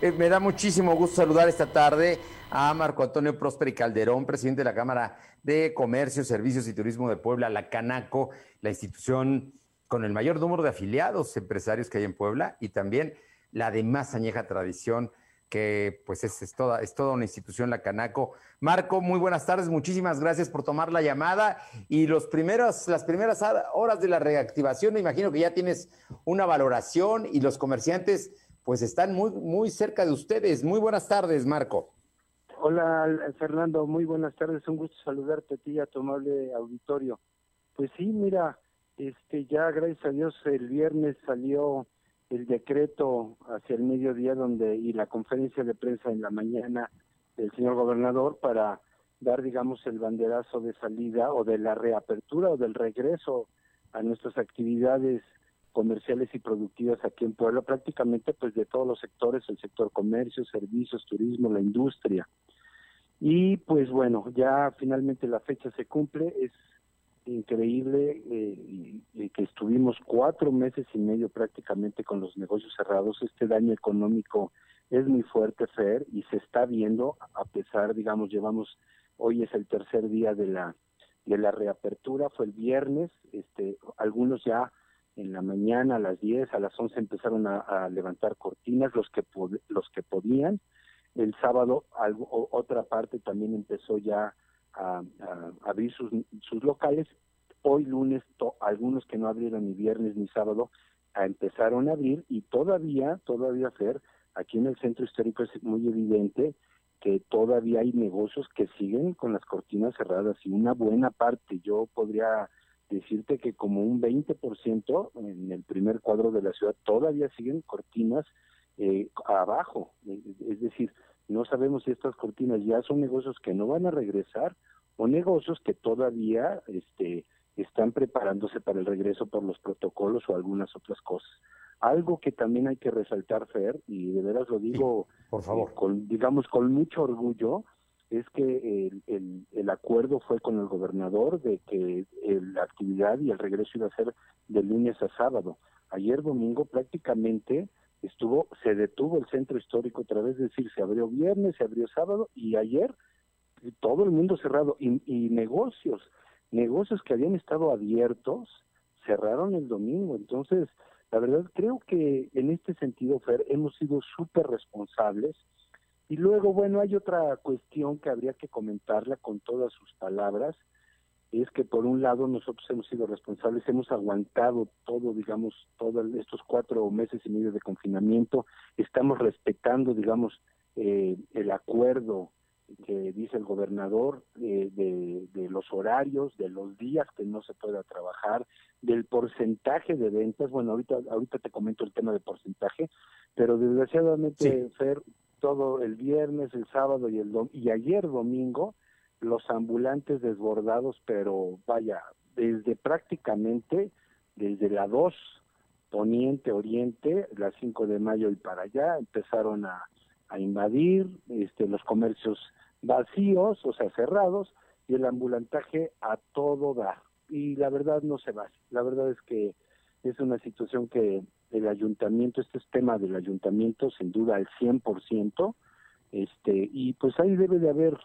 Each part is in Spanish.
Eh, me da muchísimo gusto saludar esta tarde a Marco Antonio Prósperi Calderón, presidente de la Cámara de Comercio, Servicios y Turismo de Puebla, la Canaco, la institución con el mayor número de afiliados empresarios que hay en Puebla y también la de más añeja tradición que pues es, toda, es toda una institución, la Canaco. Marco, muy buenas tardes, muchísimas gracias por tomar la llamada y los primeros, las primeras horas de la reactivación, me imagino que ya tienes una valoración y los comerciantes pues están muy, muy cerca de ustedes. Muy buenas tardes, Marco. Hola, Fernando, muy buenas tardes. Un gusto saludarte a ti y a tu amable auditorio. Pues sí, mira, este ya gracias a Dios el viernes salió el decreto hacia el mediodía donde y la conferencia de prensa en la mañana del señor gobernador para dar digamos el banderazo de salida o de la reapertura o del regreso a nuestras actividades comerciales y productivas aquí en Puebla, prácticamente pues de todos los sectores, el sector comercio, servicios, turismo, la industria. Y pues bueno, ya finalmente la fecha se cumple, es increíble eh, que estuvimos cuatro meses y medio prácticamente con los negocios cerrados, este daño económico es muy fuerte, Fer, y se está viendo, a pesar, digamos, llevamos, hoy es el tercer día de la de la reapertura, fue el viernes, este, algunos ya en la mañana a las 10, a las 11 empezaron a, levantar cortinas los que los que podían. El sábado otra parte también empezó ya a, abrir sus, sus locales. Hoy lunes algunos que no abrieron ni viernes ni sábado empezaron a abrir y todavía, todavía Fer, aquí en el centro histórico es muy evidente que todavía hay negocios que siguen con las cortinas cerradas y una buena parte, yo podría decirte que como un 20% en el primer cuadro de la ciudad todavía siguen cortinas eh, abajo. Es decir, no sabemos si estas cortinas ya son negocios que no van a regresar o negocios que todavía este, están preparándose para el regreso por los protocolos o algunas otras cosas. Algo que también hay que resaltar, Fer, y de veras lo digo, por favor, eh, con, digamos con mucho orgullo, es que el, el, acuerdo fue con el gobernador de que la actividad y el regreso iba a ser de lunes a sábado. Ayer domingo prácticamente estuvo, se detuvo el centro histórico otra vez, es decir, se abrió viernes, se abrió sábado y ayer todo el mundo cerrado y, y negocios, negocios que habían estado abiertos cerraron el domingo. Entonces, la verdad creo que en este sentido, Fer, hemos sido súper responsables y luego, bueno, hay otra cuestión que habría que comentarla con todas sus palabras, es que por un lado nosotros hemos sido responsables, hemos aguantado todo, digamos, todos estos cuatro meses y medio de confinamiento, estamos respetando, digamos, eh, el acuerdo que dice el gobernador eh, de, de, los horarios, de los días que no se pueda trabajar, del porcentaje de ventas. Bueno, ahorita ahorita te comento el tema de porcentaje, pero desgraciadamente, Fer, todo el viernes, el sábado y el y ayer domingo los ambulantes desbordados, pero vaya, desde prácticamente desde la 2 poniente oriente, la 5 de mayo y para allá empezaron a, a invadir este los comercios vacíos, o sea, cerrados y el ambulantaje a todo dar. Y la verdad no se va. La verdad es que es una situación que el ayuntamiento, este es tema del ayuntamiento sin duda al 100%, este, y pues ahí debe de haber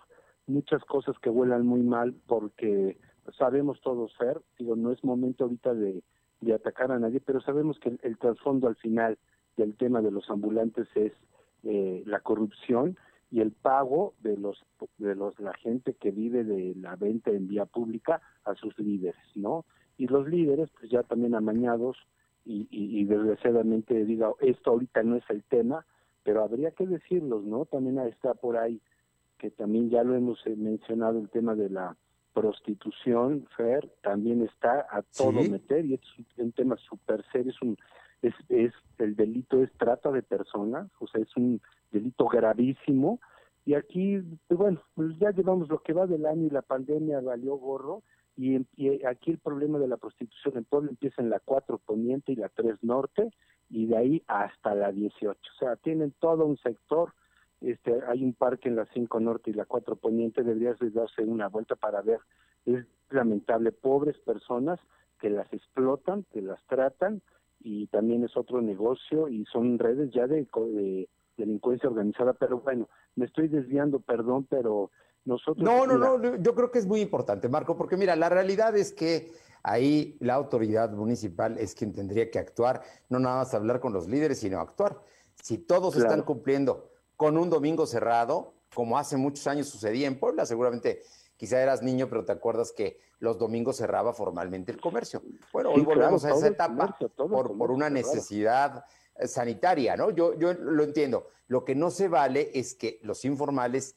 muchas cosas que vuelan muy mal porque sabemos todos ser, digo, no es momento ahorita de, de atacar a nadie, pero sabemos que el, trasfondo al final del tema de los ambulantes es eh, la corrupción y el pago de los de los la gente que vive de la venta en vía pública a sus líderes, ¿no? Y los líderes pues ya también amañados y, y, desgraciadamente diga, esto ahorita no es el tema, pero habría que decirlos, ¿no? También está por ahí, que también ya lo hemos eh, mencionado, el tema de la prostitución, Fer, también está a todo meter y es un, tema súper serio, es un es, es el delito es trata de personas, o sea, es un delito gravísimo y aquí, pues bueno, pues ya llevamos lo que va del año y la pandemia valió gorro y, aquí el problema de la prostitución en Puebla empieza en la 4 Poniente y la 3 Norte y de ahí hasta la 18. O sea, tienen todo un sector. Este, hay un parque en la 5 Norte y la 4 Poniente, deberías darse una vuelta para ver. Es lamentable, pobres personas que las explotan, que las tratan y también es otro negocio y son redes ya de, de delincuencia organizada, pero bueno, me estoy desviando, perdón, pero nosotros... No, no, no, yo creo que es muy importante, Marco, porque mira, la realidad es que ahí la autoridad municipal es quien tendría que actuar, no nada más hablar con los líderes, sino actuar. Si todos están cumpliendo con un domingo cerrado, como hace muchos años sucedía en Puebla, seguramente quizá eras niño, pero te acuerdas que los domingos cerraba formalmente el comercio. Bueno, hoy volvemos a esa etapa por, por, una necesidad eh, sanitaria, ¿no? Yo, yo lo entiendo. Lo que no se vale es que los informales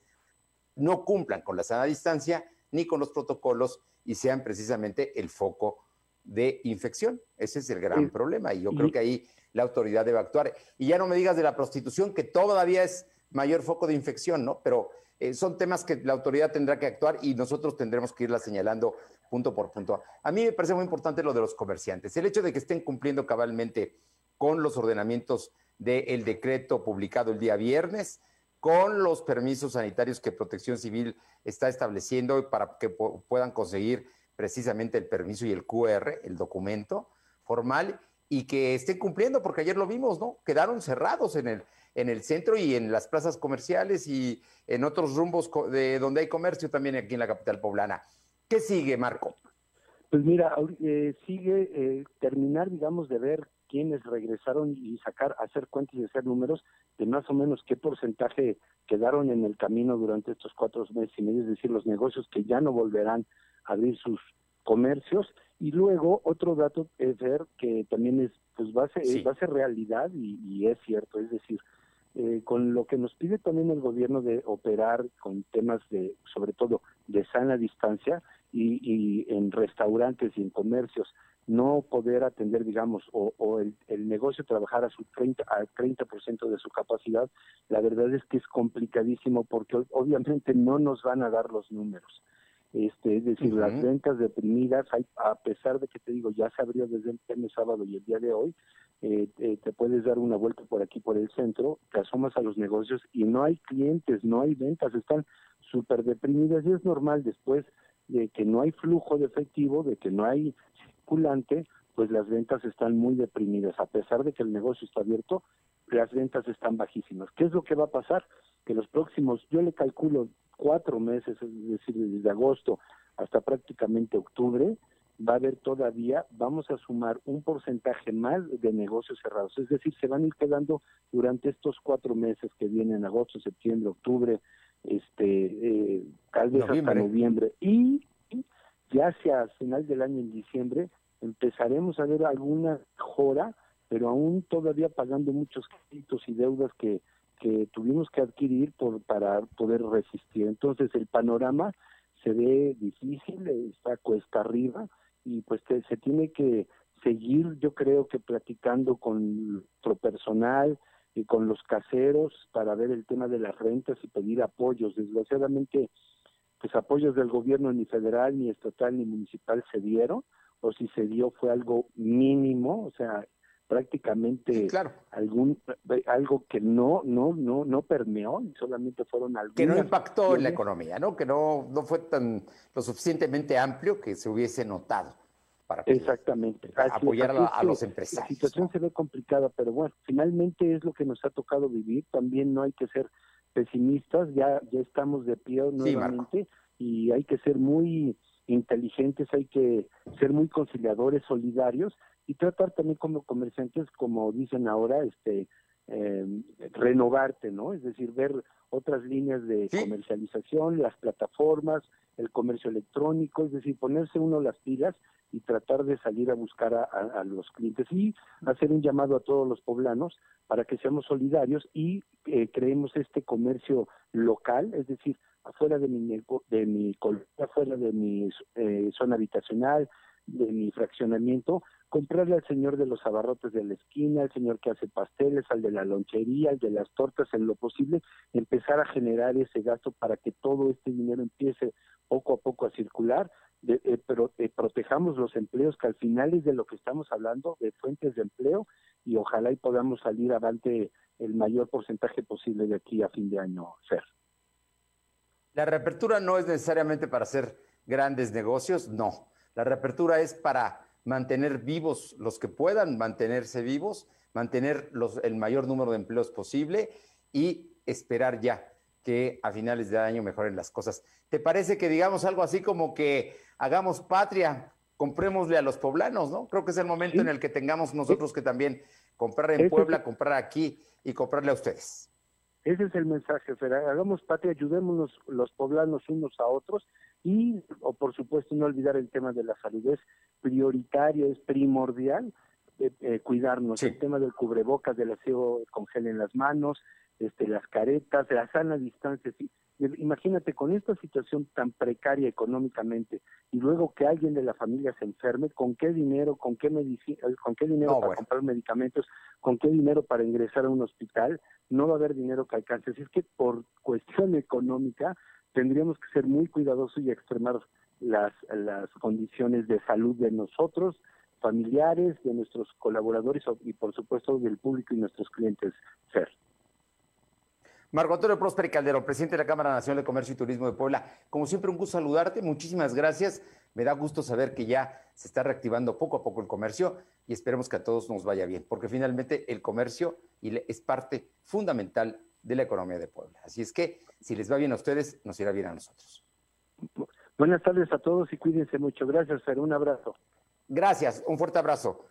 no cumplan con la sana distancia ni con los protocolos y sean precisamente el foco de infección. Ese es el gran problema y yo creo que ahí la autoridad debe actuar. Y ya no me digas de la prostitución, que todavía es mayor foco de infección, ¿no? Pero eh, son temas que la autoridad tendrá que actuar y nosotros tendremos que irla señalando punto por punto. A mí me parece muy importante lo de los comerciantes. El hecho de que estén cumpliendo cabalmente con los ordenamientos del decreto publicado el día viernes, con los permisos sanitarios que Protección Civil está estableciendo para que puedan conseguir precisamente el permiso y el QR, el documento formal, y que estén cumpliendo, porque ayer lo vimos, ¿no? Quedaron cerrados en el, en el centro y en las plazas comerciales y en otros rumbos de donde hay comercio también aquí en la capital poblana. ¿Qué sigue, Marco? Pues mira, eh, sigue eh, terminar, digamos, de ver quiénes regresaron y sacar, hacer cuentas y hacer números de más o menos qué porcentaje quedaron en el camino durante estos cuatro meses y medio, es decir, los negocios que ya no volverán a abrir sus comercios. Y luego otro dato es ver que también es, pues va a ser, va a ser realidad y, es cierto, es decir, eh, con lo que nos pide también el gobierno de operar con temas de, sobre todo, de sana distancia y, y en restaurantes y en comercios no poder atender, digamos, o, el, negocio trabajar a su 30, al 30% de su capacidad, la verdad es que es complicadísimo porque obviamente no nos van a dar los números. Este, es decir, las ventas deprimidas, hay, a pesar de que te digo, ya se abrió desde el viernes sábado y el día de hoy, eh, te puedes dar una vuelta por aquí, por el centro, te asomas a los negocios y no hay clientes, no hay ventas, están súper deprimidas y es normal después de que no hay flujo de efectivo, de que no hay pues las ventas están muy deprimidas. A pesar de que el negocio está abierto, las ventas están bajísimas. ¿Qué es lo que va a pasar? Que los próximos, yo le calculo cuatro meses, es decir, desde agosto hasta prácticamente octubre, va a haber todavía, vamos a sumar un porcentaje más de negocios cerrados. Es decir, se van a ir quedando durante estos cuatro meses que vienen, agosto, septiembre, octubre, este, eh, tal vez hasta noviembre. Y ya hacia final del año, en diciembre, empezaremos a ver alguna mejora, pero aún todavía pagando muchos créditos y deudas que, que tuvimos que adquirir por, para poder resistir. Entonces el panorama se ve difícil, está cuesta arriba y pues se tiene que seguir, yo creo que platicando con nuestro personal y con los caseros para ver el tema de las rentas y pedir apoyos. Desgraciadamente pues apoyos del gobierno ni federal, ni estatal, ni municipal se dieron, o si se dio fue algo mínimo, o sea, prácticamente algún algo que no no no no permeó y solamente fueron algunos que no impactó en la economía no que no no fue tan lo suficientemente amplio que se hubiese notado para exactamente apoyar a, los empresarios la situación se ve complicada pero bueno finalmente es lo que nos ha tocado vivir también no hay que ser pesimistas, ya, ya estamos de pie nuevamente y hay que ser muy inteligentes, hay que ser muy conciliadores, solidarios y tratar también como comerciantes, como dicen ahora, este eh, renovarte, ¿no? Es decir, ver otras líneas de comercialización, las plataformas, el comercio electrónico, es decir, ponerse uno las pilas y tratar de salir a buscar a, los clientes y hacer un llamado a todos los poblanos para que seamos solidarios y eh, creemos este comercio local, es decir, afuera de mi, de mi afuera de mi eh, zona habitacional, de mi fraccionamiento, comprarle al señor de los abarrotes de la esquina, al señor que hace pasteles, al de la lonchería, al de las tortas, en lo posible, empezar a generar ese gasto para que todo este dinero empiece poco a poco a circular, eh, pero eh, protejamos los empleos, que al final es de lo que estamos hablando, de fuentes de empleo, y ojalá y podamos salir adelante el mayor porcentaje posible de aquí a fin de año, Ser. La reapertura no es necesariamente para hacer grandes negocios, no. La reapertura es para mantener vivos los que puedan mantenerse vivos, mantener los, el mayor número de empleos posible y esperar ya que a finales de año mejoren las cosas. ¿Te parece que digamos algo así como que hagamos patria, comprémosle a los poblanos, ¿no? Creo que es el momento en el que tengamos nosotros que también comprar en Puebla, comprar aquí y comprarle a ustedes. Ese es el mensaje, Fer. Hagamos patria, ayudémonos los poblanos unos a otros y, o por supuesto, no olvidar el tema de la salud. Es prioritario, es primordial eh, eh, cuidarnos. El tema del cubrebocas, del aseo con gel en las manos, este, las caretas, la sana distancia. Sí. Imagínate con esta situación tan precaria económicamente y luego que alguien de la familia se enferme, ¿con qué dinero, con qué medicina, con qué dinero para comprar medicamentos, con qué dinero para ingresar a un hospital? No va a haber dinero que alcance. Así es que por cuestión económica tendríamos que ser muy cuidadosos y extremar las, condiciones de salud de nosotros, familiares, de nuestros colaboradores y por supuesto del público y nuestros clientes, ser. Marco Antonio Próspero Calderón, presidente de la Cámara Nacional de Comercio y Turismo de Puebla. Como siempre, un gusto saludarte. Muchísimas gracias. Me da gusto saber que ya se está reactivando poco a poco el comercio y esperemos que a todos nos vaya bien, porque finalmente el comercio es parte fundamental de la economía de Puebla. Así es que si les va bien a ustedes, nos irá bien a nosotros. Buenas tardes a todos y cuídense mucho. Gracias, Fer. Un abrazo. Gracias. Un fuerte abrazo.